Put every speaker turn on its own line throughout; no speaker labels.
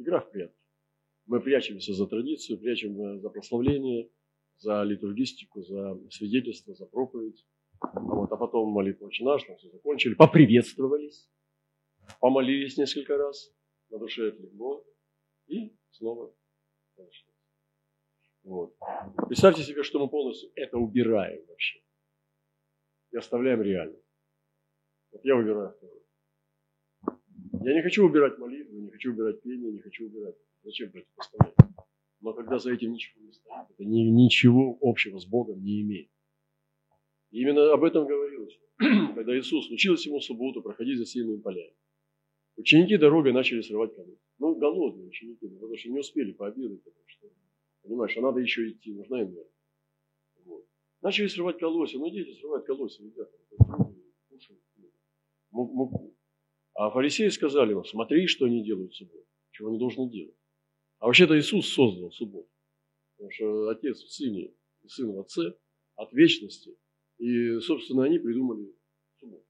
игра в прятки. Мы прячемся за традицию, прячем за прославление, за литургистику, за свидетельство, за проповедь. Вот, а потом молитва очень наш, там все закончили, поприветствовались, помолились несколько раз, на душе отлегло, и снова. Вот. Представьте себе, что мы полностью это убираем вообще. И оставляем реальность. Вот я убираю второе. Я не хочу убирать молитву, не хочу убирать пение, не хочу убирать. Зачем противопоставлять? Но когда за этим ничего не стоит, это ни, ничего общего с Богом не имеет. И именно об этом говорилось, когда Иисус учился ему в субботу проходить за сильными полями. Ученики дорогой начали срывать колодцы. Ну, голодные ученики, потому что не успели пообедать, потому что Понимаешь, а надо еще идти, нужна. Вот. Начали срывать колосья. Ну, дети срывают колосья, едят. Кушают муку. А фарисеи сказали ему, смотри, что они делают в субботу, чего они должны делать. А вообще-то Иисус создал субботу. Потому что Отец в Сыне и Сын в Отце от вечности. И, собственно, они придумали субботу.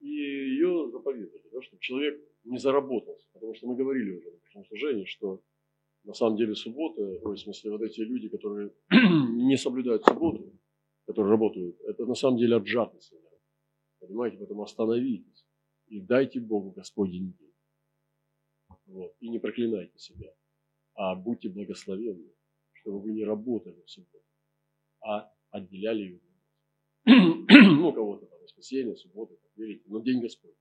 И ее заповедали, да, чтобы человек не заработался. Потому что мы говорили уже на прошлом служении, что на самом деле суббота, ой, в смысле вот эти люди, которые не соблюдают субботу, которые работают, это на самом деле от жадности. Понимаете, поэтому остановитесь и дайте Богу Господень день. Вот. И не проклинайте себя, а будьте благословенны, чтобы вы не работали в субботу, а отделяли ее. ну, кого-то там воскресенье, суббота, как верите, но день Господь.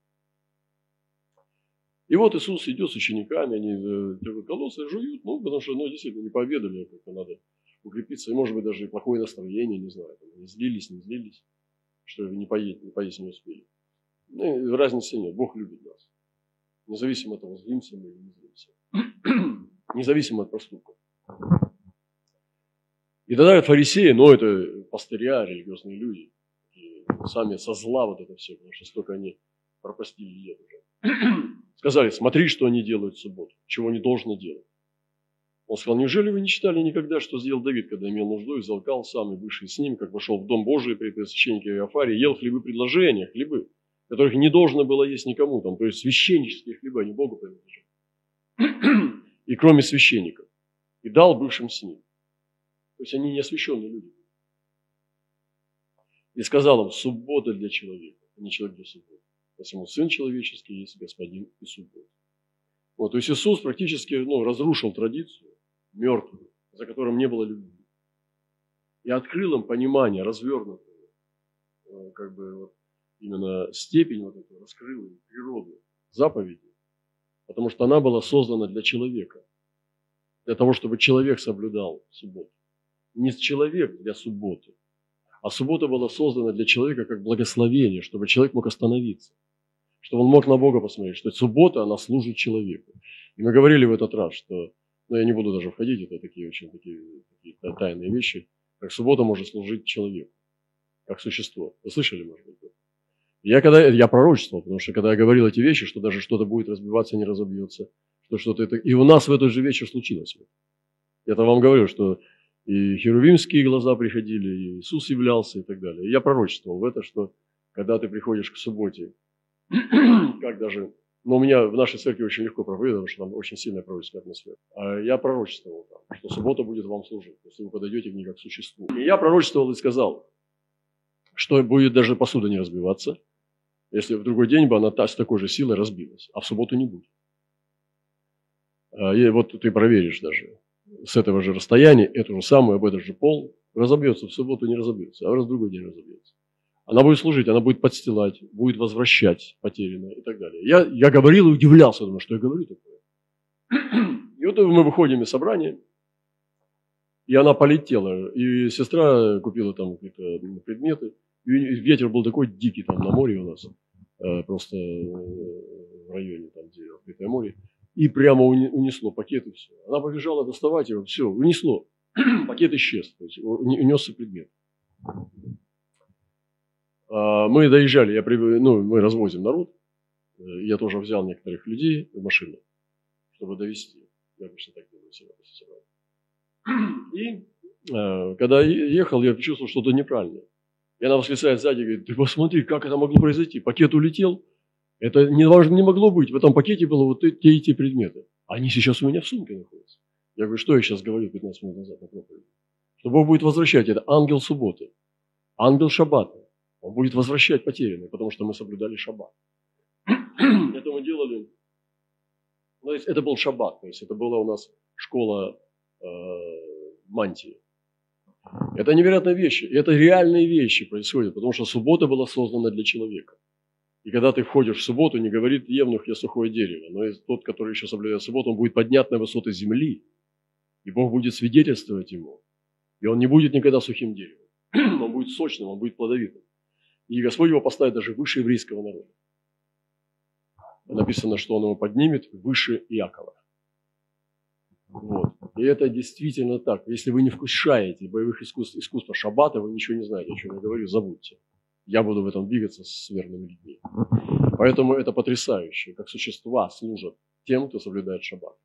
И вот Иисус идет с учениками, они э, колоссы жуют, ну, потому что, ну, действительно, не поведали, как-то надо укрепиться, и, может быть, даже и плохое настроение, не знаю, там, не злились, не злились, что не поесть, не поесть не успели. Ну, разницы нет, Бог любит нас. Независимо от того, злимся мы или не злимся. Независимо от проступков. И тогда фарисеи, ну, это пастыря, религиозные люди, сами со зла вот это все, потому что столько они пропастили лет уже. Сказали, смотри, что они делают в субботу, чего не должно делать. Он сказал, неужели вы не читали никогда, что сделал Давид, когда имел нужду и взалкал сам и вышел с ним, как вошел в Дом Божий при священнике Иофаре, ел хлебы предложения, хлебы, которых не должно было есть никому, там, то есть священнические хлебы, они Богу принадлежат. И кроме священников. И дал бывшим с ним. То есть они не освященные люди. И сказал им, суббота для человека, а не человек для субботы. Посему Сын Человеческий есть Господин и суббота. Вот, то есть Иисус практически ну, разрушил традицию мертвую, за которым не было любви. И открыл им понимание, развернутое, э, как бы вот, именно степень вот эту, раскрыл им природу заповеди, потому что она была создана для человека, для того, чтобы человек соблюдал субботу. Не человек для субботы, а суббота была создана для человека как благословение, чтобы человек мог остановиться чтобы он мог на Бога посмотреть, что суббота, она служит человеку. И мы говорили в этот раз, что, ну я не буду даже входить, это такие очень такие, такие тайные вещи, как суббота может служить человеку, как существо. Вы слышали, может быть? Я когда, я пророчествовал, потому что когда я говорил эти вещи, что даже что-то будет разбиваться, не разобьется, что что-то это... И у нас в этот же вечер случилось. Я-то вам говорю, что и херувимские глаза приходили, и Иисус являлся и так далее. И я пророчествовал в это, что когда ты приходишь к субботе как даже, но у меня в нашей церкви очень легко проповедовать, потому что там очень сильная пророческая атмосфера. А я пророчествовал там, что суббота будет вам служить, если вы подойдете к ней как к существу. И я пророчествовал и сказал, что будет даже посуда не разбиваться, если в другой день бы она с такой же силой разбилась, а в субботу не будет. А, и вот ты проверишь даже с этого же расстояния, эту же самую, об этот же пол, разобьется в субботу, не разобьется, а в другой день разобьется. Она будет служить, она будет подстилать, будет возвращать потерянное и так далее. Я, я говорил и удивлялся, думаю, что я говорю такое. И вот мы выходим из собрания, и она полетела. И сестра купила там какие-то предметы. И ветер был такой дикий там на море у нас, э, просто э, в районе, там, где открытое море. И прямо унесло пакет и все. Она побежала доставать его, все, унесло. Пакет исчез, то есть унесся предмет. А, мы доезжали, я, ну, мы развозим народ. Э, я тоже взял некоторых людей в машину, чтобы довести. Я обычно так делаю всегда. И когда ехал, я почувствовал что-то неправильное. И она восклицает сзади, говорит, ты посмотри, как это могло произойти. Пакет улетел. Это не, не могло быть. В этом пакете было вот те и те предметы. Они сейчас у меня в сумке находятся. Я говорю, что я сейчас говорю 15 минут назад на проповеди? Что Бог будет возвращать. Это ангел субботы, ангел шаббата. Он будет возвращать потерянные, потому что мы соблюдали шаббат. Это мы делали, ну, это был шаббат, то есть это была у нас школа э, мантии. Это невероятные вещи, это реальные вещи происходят, потому что суббота была создана для человека. И когда ты входишь в субботу, не говорит Евнух, я сухое дерево, но тот, который еще соблюдает субботу, он будет поднят на высоты земли, и Бог будет свидетельствовать ему. И он не будет никогда сухим деревом. Он будет сочным, он будет плодовитым. И Господь его поставит даже выше еврейского народа. Написано, что он его поднимет выше Иакова. Вот. И это действительно так. Если вы не вкушаете боевых искусств, искусства шаббата, вы ничего не знаете, о чем я говорю, забудьте. Я буду в этом двигаться с верными людьми. Поэтому это потрясающе, как существа служат тем, кто соблюдает шаббат.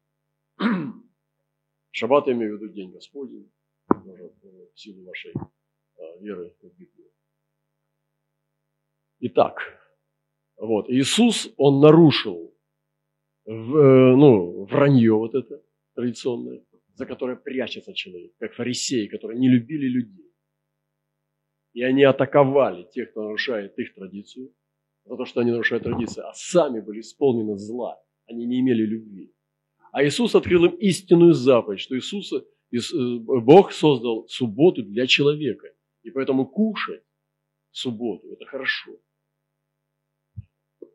Шаббат я имею в виду День Господень, может, в силу вашей а, веры в Библию. Итак, вот, Иисус, Он нарушил в, э, ну, вранье вот это традиционное, за которое прячется человек, как фарисеи, которые не любили людей. И они атаковали тех, кто нарушает их традицию, за то, что они нарушают традицию, а сами были исполнены зла. Они не имели любви. А Иисус открыл им истинную заповедь, что Иисус, э, Бог создал субботу для человека. И поэтому кушать субботу – это хорошо.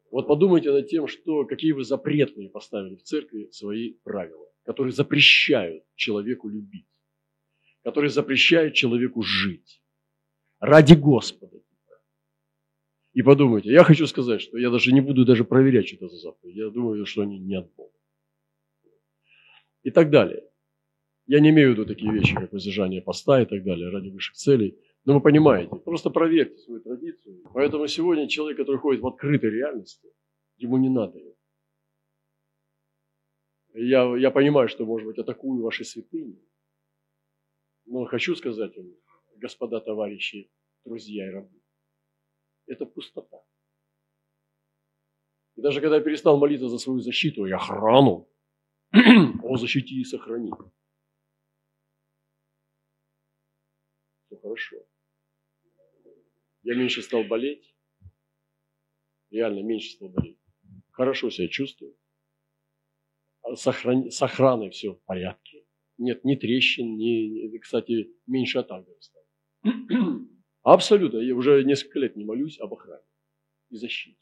Вот подумайте над тем, что, какие вы запретные поставили в церкви свои правила, которые запрещают человеку любить, которые запрещают человеку жить ради Господа. И подумайте, я хочу сказать, что я даже не буду даже проверять, что это за заповедь. Я думаю, что они не от Бога и так далее. Я не имею в виду такие вещи, как воздержание поста и так далее, ради высших целей. Но вы понимаете, просто проверьте свою традицию. Поэтому сегодня человек, который ходит в открытой реальности, ему не надо ее. Я, я понимаю, что, может быть, атакую ваши святыни, но хочу сказать вам, господа, товарищи, друзья и рабы, это пустота. И даже когда я перестал молиться за свою защиту и охрану, О, защити и сохрани. Все хорошо. Я меньше стал болеть. Реально меньше стал болеть. Хорошо себя чувствую. А с, охран... с охраной все в порядке. Нет ни трещин, ни, кстати, меньше атак стало. Абсолютно. Я уже несколько лет не молюсь об охране и защите.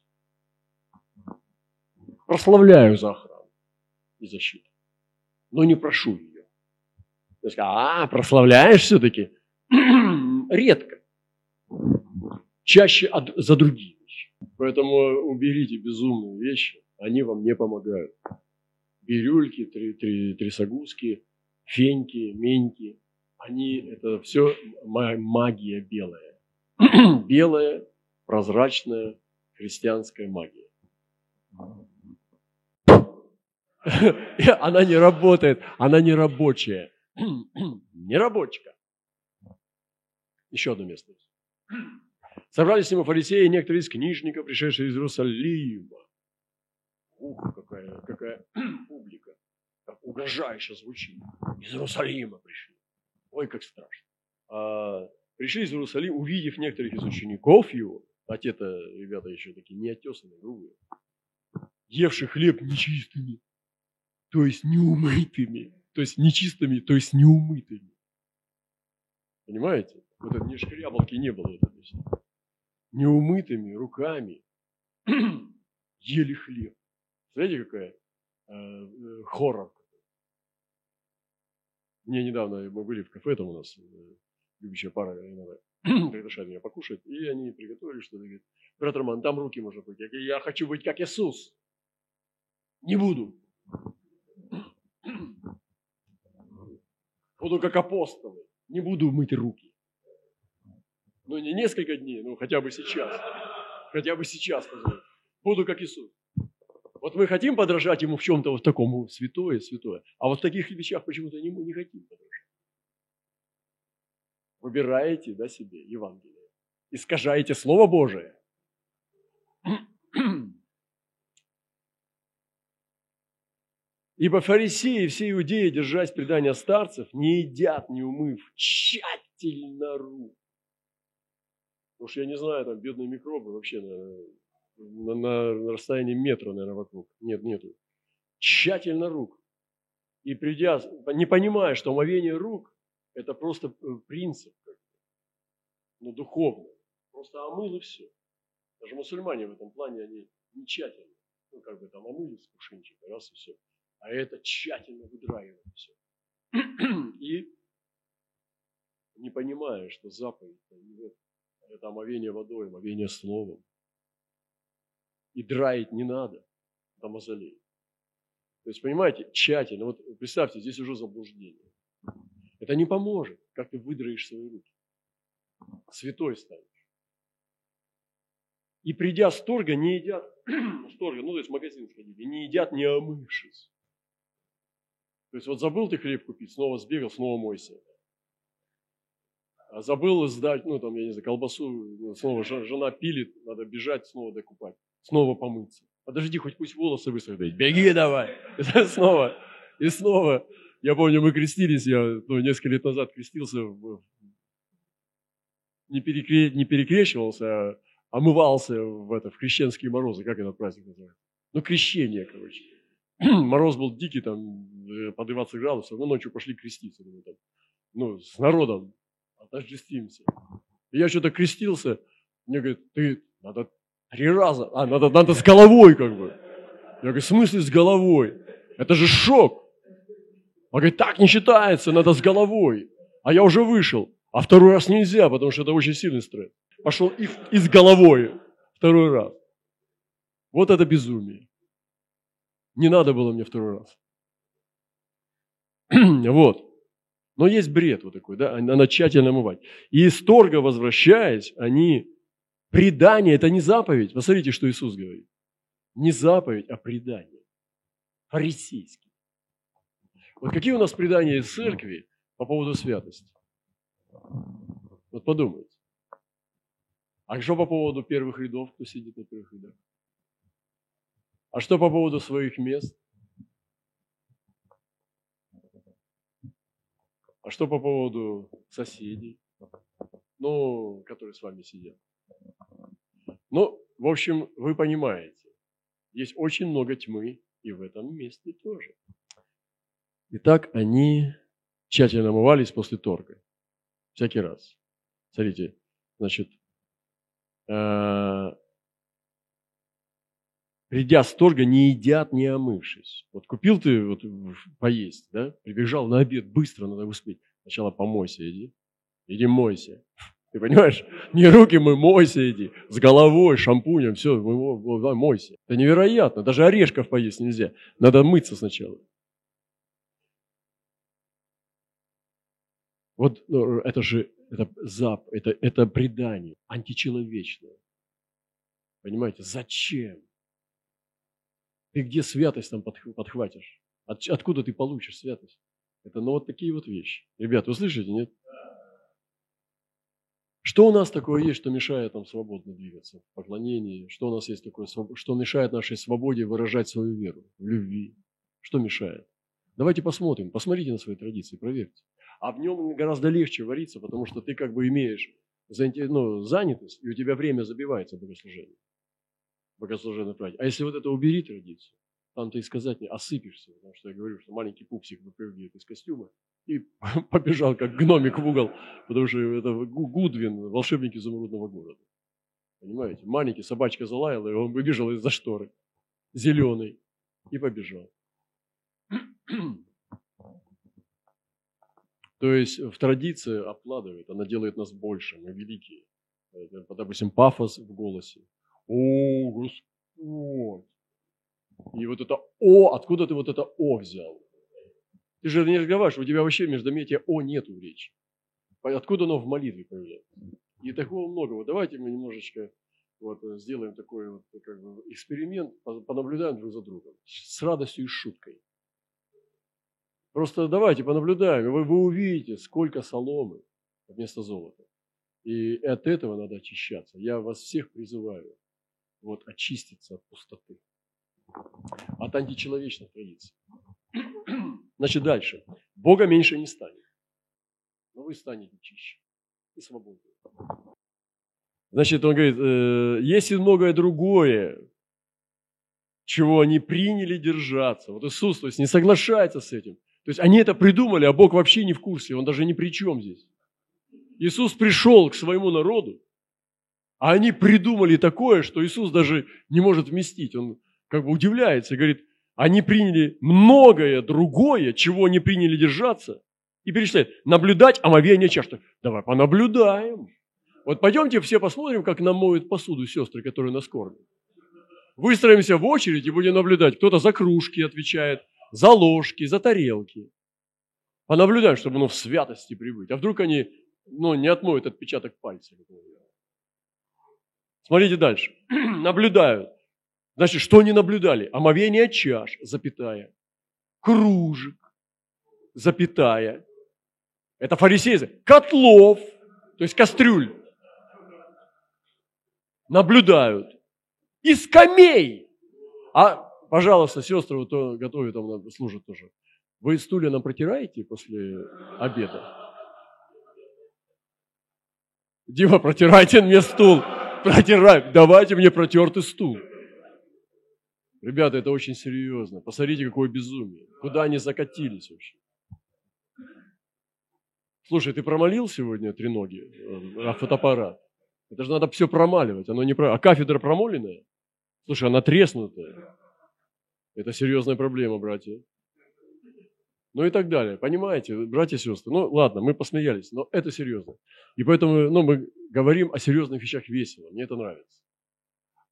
Прославляю за охрану и защиту. Но не прошу ее. То есть, а, прославляешь все-таки? Редко. Чаще от, за другие вещи. Поэтому уберите безумные вещи, они вам не помогают. Бирюльки, три, три, трясогузки, феньки, меньки, они, это все магия белая. белая, прозрачная христианская магия. Она не работает, она не рабочая. Не рабочка. Еще одно место. Собрались с ним фарисеи некоторые из книжников, пришедшие из Иерусалима. Ух, какая, какая публика. Как угрожающе звучит. Из Иерусалима пришли. Ой, как страшно. А, пришли из Иерусалима, увидев некоторых из учеников его, а те-то, ребята, еще такие неотесанные, грубые, евших хлеб нечистыми, то есть неумытыми, то есть нечистыми, то есть неумытыми. Понимаете? Вот это не шкрябалки не было. Это. Неумытыми руками ели хлеб. Знаете, какая э, хоррор. Мне недавно, мы были в кафе, там у нас э, любящая пара иногда приглашали меня покушать, и они приготовили что-то. Говорит, брат Роман, там руки можно быть. Я говорю, я хочу быть как Иисус. Не буду. Буду как апостолы. Не буду мыть руки. Ну, не несколько дней, но хотя бы сейчас. Хотя бы сейчас, пожалуйста. Буду как Иисус. Вот мы хотим подражать Ему в чем-то вот такому святое, святое. А вот в таких вещах почему-то не, мы не хотим подражать. Выбираете да, себе Евангелие. Искажаете Слово Божие. Ибо фарисеи, все иудеи, держась предания старцев, не едят, не умыв, тщательно рук. Что я не знаю, там бедные микробы вообще на, на, на расстоянии метра, наверное, вокруг. Нет, нету. Тщательно рук. И придя, не понимая, что омовение рук – это просто э, принцип, ну, духовный. Просто омыл и все. Даже мусульмане в этом плане, они не тщательно. Ну, как бы там омылись кувшинчик, раз и все а это тщательно выдраивает все. И не понимая, что заповедь это омовение водой, омовение словом. И драить не надо, это мазолей. То есть, понимаете, тщательно, вот представьте, здесь уже заблуждение. Это не поможет, как ты выдраешь свои руки. Святой станешь. И придя с торга, не едят, с торга, ну то есть в магазин сходили, не едят, не омывшись. То есть вот забыл ты хлеб купить, снова сбегал, снова мойся. А забыл сдать, ну там, я не знаю, колбасу, ну, снова жена пилит, надо бежать, снова докупать, снова помыться. Подожди, хоть пусть волосы высохнут. Беги давай. И снова, и снова. Я помню, мы крестились, я ну, несколько лет назад крестился, не, перекре, не перекрещивался, а омывался в, это, в крещенские морозы, как этот праздник называется? Ну, крещение, короче. Мороз был дикий, там, э, по 20 градусов, но ночью пошли креститься. Думаю, там, ну, с народом отождествимся. И я что-то крестился, мне говорят, ты, надо три раза, а, надо, надо с головой как бы. Я говорю, в смысле с головой? Это же шок. Он говорит, так не считается, надо с головой. А я уже вышел. А второй раз нельзя, потому что это очень сильный стресс. Пошел и, и с головой второй раз. Вот это безумие. Не надо было мне второй раз. вот. Но есть бред вот такой, да, надо тщательно омывать. И из торга возвращаясь, они, предание – это не заповедь. Посмотрите, что Иисус говорит. Не заповедь, а предание. Фарисейский. Вот какие у нас предания из церкви по поводу святости? Вот подумайте. А что по поводу первых рядов, кто сидит на первых рядах? А что по поводу своих мест? А что по поводу соседей, ну, которые с вами сидят? Ну, в общем, вы понимаете, есть очень много тьмы и в этом месте тоже. Итак, они тщательно омывались после торга. Всякий раз. Смотрите, значит, э, придя с торга, не едят, не омывшись. Вот купил ты вот, поесть, да, прибежал на обед, быстро надо успеть. Сначала помойся, иди, иди мойся. Ты понимаешь? Не руки мы, мойся иди. С головой, шампунем, все, мойся. Это невероятно. Даже орешков поесть нельзя. Надо мыться сначала. Вот ну, это же это зап, это, это предание, античеловечное. Понимаете, зачем? Ты где святость там подхватишь? От, откуда ты получишь святость? Это ну вот такие вот вещи. Ребят, вы слышите, нет? Что у нас такое есть, что мешает нам свободно двигаться в поклонении? Что у нас есть такое, что мешает нашей свободе выражать свою веру в любви? Что мешает? Давайте посмотрим, посмотрите на свои традиции, проверьте. А в нем гораздо легче вариться, потому что ты как бы имеешь ну, занятость, и у тебя время забивается богослужение богослужебной праздник. А если вот это убери традицию, там ты и сказать не осыпешься, потому что я говорю, что маленький пупсик выпрыгивает из костюма и побежал как гномик в угол, потому что это Гудвин, волшебник изумрудного города. Понимаете? Маленький, собачка залаяла, и он выбежал из-за шторы, зеленый, и побежал. То есть в традиции обкладывает, она делает нас больше, мы великие. Допустим, пафос в голосе, о, Господь! И вот это О, откуда ты вот это О взял? Ты же не разговариваешь, у тебя вообще между междометия О нету речи. Откуда оно в молитве появляется? И такого много. Давайте мы немножечко вот, сделаем такой вот, как бы, эксперимент, понаблюдаем друг за другом с радостью и шуткой. Просто давайте понаблюдаем, и вы, вы увидите, сколько соломы вместо золота. И от этого надо очищаться. Я вас всех призываю вот, очиститься от пустоты, от античеловечных традиций. Значит, дальше. Бога меньше не станет. Но вы станете чище и свободнее. Значит, он говорит, э, есть и многое другое, чего они приняли держаться. Вот Иисус, то есть не соглашается с этим. То есть они это придумали, а Бог вообще не в курсе, Он даже ни при чем здесь. Иисус пришел к своему народу, а они придумали такое, что Иисус даже не может вместить. Он как бы удивляется и говорит, они приняли многое другое, чего не приняли держаться, и перечисляет, наблюдать омовение чаш. Давай понаблюдаем. Вот пойдемте все посмотрим, как нам моют посуду сестры, которые нас кормят. Выстроимся в очередь и будем наблюдать. Кто-то за кружки отвечает, за ложки, за тарелки. Понаблюдаем, чтобы ну, в святости прибыть. А вдруг они ну, не отмоют отпечаток пальца. Смотрите дальше. Наблюдают. Значит, что они наблюдали? Омовение чаш, запятая. Кружек, запятая. Это фарисеи. Котлов, то есть кастрюль. Наблюдают. И скамей. А, пожалуйста, сестры, вот кто готовят, там служат тоже. Вы стулья нам протираете после обеда? Дима, протирайте мне стул. Протирай. Давайте мне протертый стул. Ребята, это очень серьезно. Посмотрите, какое безумие. Куда они закатились вообще? Слушай, ты промолил сегодня три ноги, а фотоаппарат? Это же надо все промаливать, оно не про... А кафедра промоленная? Слушай, она треснутая. Это серьезная проблема, братья. Ну и так далее. Понимаете, братья и сестры? Ну ладно, мы посмеялись, но это серьезно. И поэтому ну, мы говорим о серьезных вещах весело. Мне это нравится.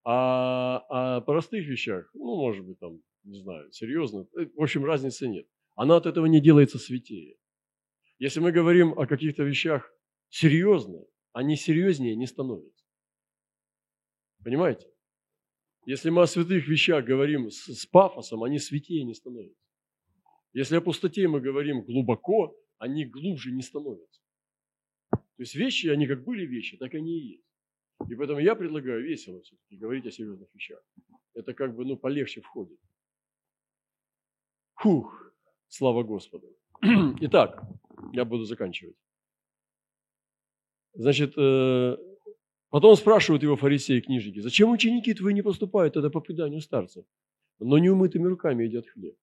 А о простых вещах, ну, может быть, там, не знаю, серьезно, э, в общем, разницы нет. Она от этого не делается святее. Если мы говорим о каких-то вещах серьезно, они серьезнее не становятся. Понимаете? Если мы о святых вещах говорим с, с пафосом, они святее не становятся. Если о пустоте мы говорим глубоко, они глубже не становятся. То есть вещи, они как были вещи, так они и есть. И поэтому я предлагаю весело все-таки говорить о серьезных вещах. Это как бы, ну, полегче входит. Фух, слава Господу. Итак, я буду заканчивать. Значит, э, потом спрашивают его фарисеи и книжники, зачем ученики твои не поступают это по преданию старцев, но умытыми руками едят хлеб?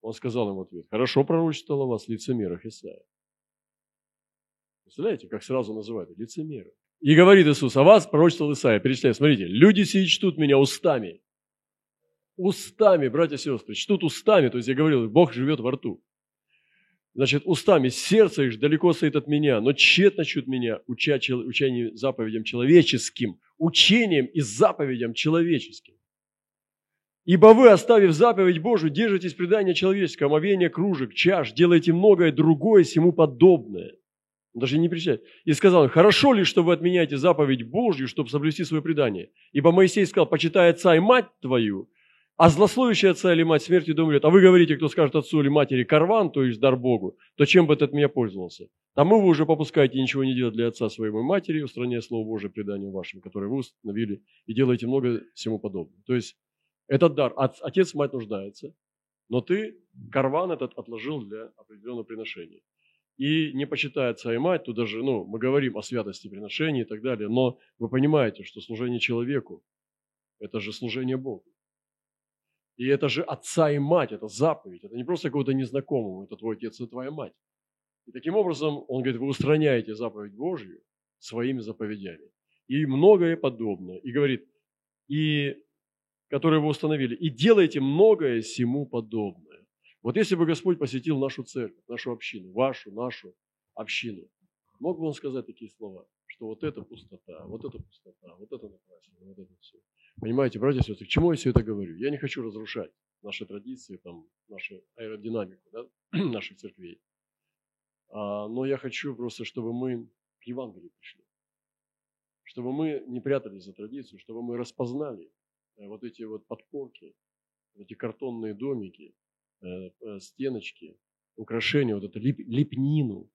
Он сказал им в ответ, хорошо пророчествовал о вас лицемерах Исаия. Представляете, как сразу называют лицемеры. И говорит Иисус, а вас пророчествовал Исаия. Перечисляю, смотрите, люди сии чтут меня устами. Устами, братья и сестры, чтут устами. То есть я говорил, Бог живет во рту. Значит, устами, сердце их далеко стоит от меня, но тщетно чут меня, уча учением заповедям человеческим, учением и заповедям человеческим. Ибо вы, оставив заповедь Божию, держитесь предания человеческого, омовения кружек, чаш, делаете многое другое сему подобное. Он даже не причает. И сказал он, хорошо ли, что вы отменяете заповедь Божью, чтобы соблюсти свое предание? Ибо Моисей сказал, почитай отца и мать твою, а злословящий отца или мать смерти дом умрет. А вы говорите, кто скажет отцу или матери карван, то есть дар Богу, то чем бы ты от меня пользовался? Тому вы уже попускаете ничего не делать для отца своего и матери, устраняя Слово Божие преданием вашим, которое вы установили, и делаете много всему подобного. То есть этот дар, отец, мать нуждается, но ты карван этот отложил для определенного приношения. И не отца и мать, тут даже, ну, мы говорим о святости приношения и так далее, но вы понимаете, что служение человеку – это же служение Богу. И это же отца и мать, это заповедь, это не просто какого-то незнакомого, это твой отец и твоя мать. И таким образом, он говорит, вы устраняете заповедь Божью своими заповедями. И многое подобное. И говорит, и которые вы установили, и делайте многое сему подобное. Вот если бы Господь посетил нашу церковь, нашу общину, вашу, нашу общину, мог бы Он сказать такие слова, что вот это пустота, вот это пустота, вот это напрасно, вот это все. Понимаете, братья и сестры, к чему я все это говорю? Я не хочу разрушать наши традиции, там, нашу аэродинамику да, наших церквей. А, но я хочу просто, чтобы мы к Евангелию пришли. Чтобы мы не прятались за традицию, чтобы мы распознали Э, вот эти вот подпорки, эти картонные домики, стеночки, украшения, вот эту лип, лепнину.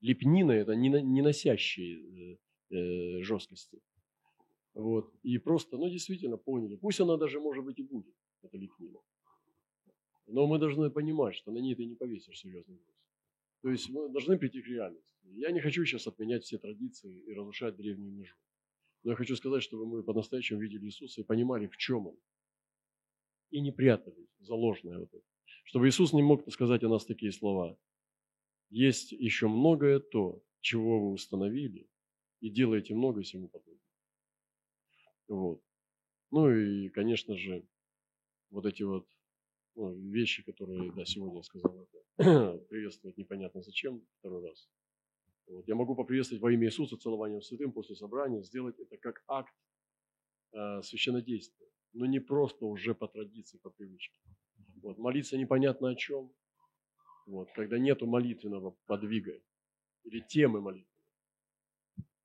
Лепнина – это не, не носящие жесткости. Вот. И просто, ну, действительно поняли. Пусть она даже, может быть, и будет, эта лепнина. Но мы должны понимать, что на ней ты не повесишь серьезный груз. То есть мы должны прийти к реальности. Я не хочу сейчас отменять все традиции и разрушать древнюю межу. Но я хочу сказать, чтобы мы по-настоящему видели Иисуса и понимали, в чем Он. И не прятали заложенное вот это. Чтобы Иисус не мог сказать о нас такие слова. Есть еще многое то, чего вы установили, и делаете много всему подобного. Вот. Ну и, конечно же, вот эти вот ну, вещи, которые, да, сегодня я сказал, это приветствовать непонятно зачем второй раз. Вот. Я могу поприветствовать во имя Иисуса целованием святым после собрания, сделать это как акт э, священнодействия, но не просто уже по традиции, по привычке. Вот. Молиться непонятно о чем, вот. когда нету молитвенного подвига или темы молитвы.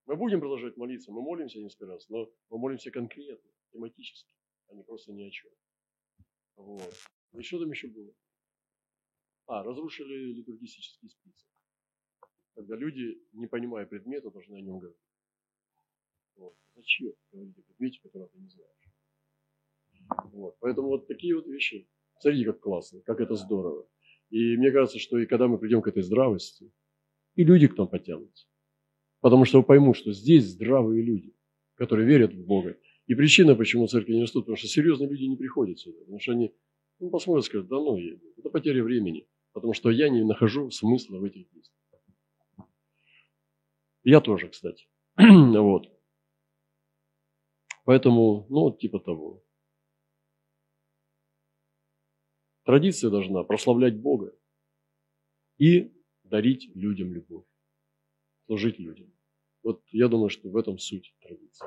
Мы будем продолжать молиться, мы молимся несколько раз, но мы молимся конкретно, тематически, а не просто ни о чем. Вот. И что там еще было? А, разрушили литургический список когда люди, не понимая предмета, должны о нем говорить. Вот. Зачем говорить о предмете, который ты не знаешь? Вот. Поэтому вот такие вот вещи. Смотрите, как классно, как это здорово. И мне кажется, что и когда мы придем к этой здравости, и люди к нам потянутся. Потому что поймут, что здесь здравые люди, которые верят в Бога. И причина, почему церкви не растут, потому что серьезные люди не приходят сюда. Потому что они ну, посмотрят скажут, да ну, это потеря времени. Потому что я не нахожу смысла в этих действиях. Я тоже, кстати. вот. Поэтому, ну, типа того. Традиция должна прославлять Бога и дарить людям любовь, служить людям. Вот я думаю, что в этом суть традиции.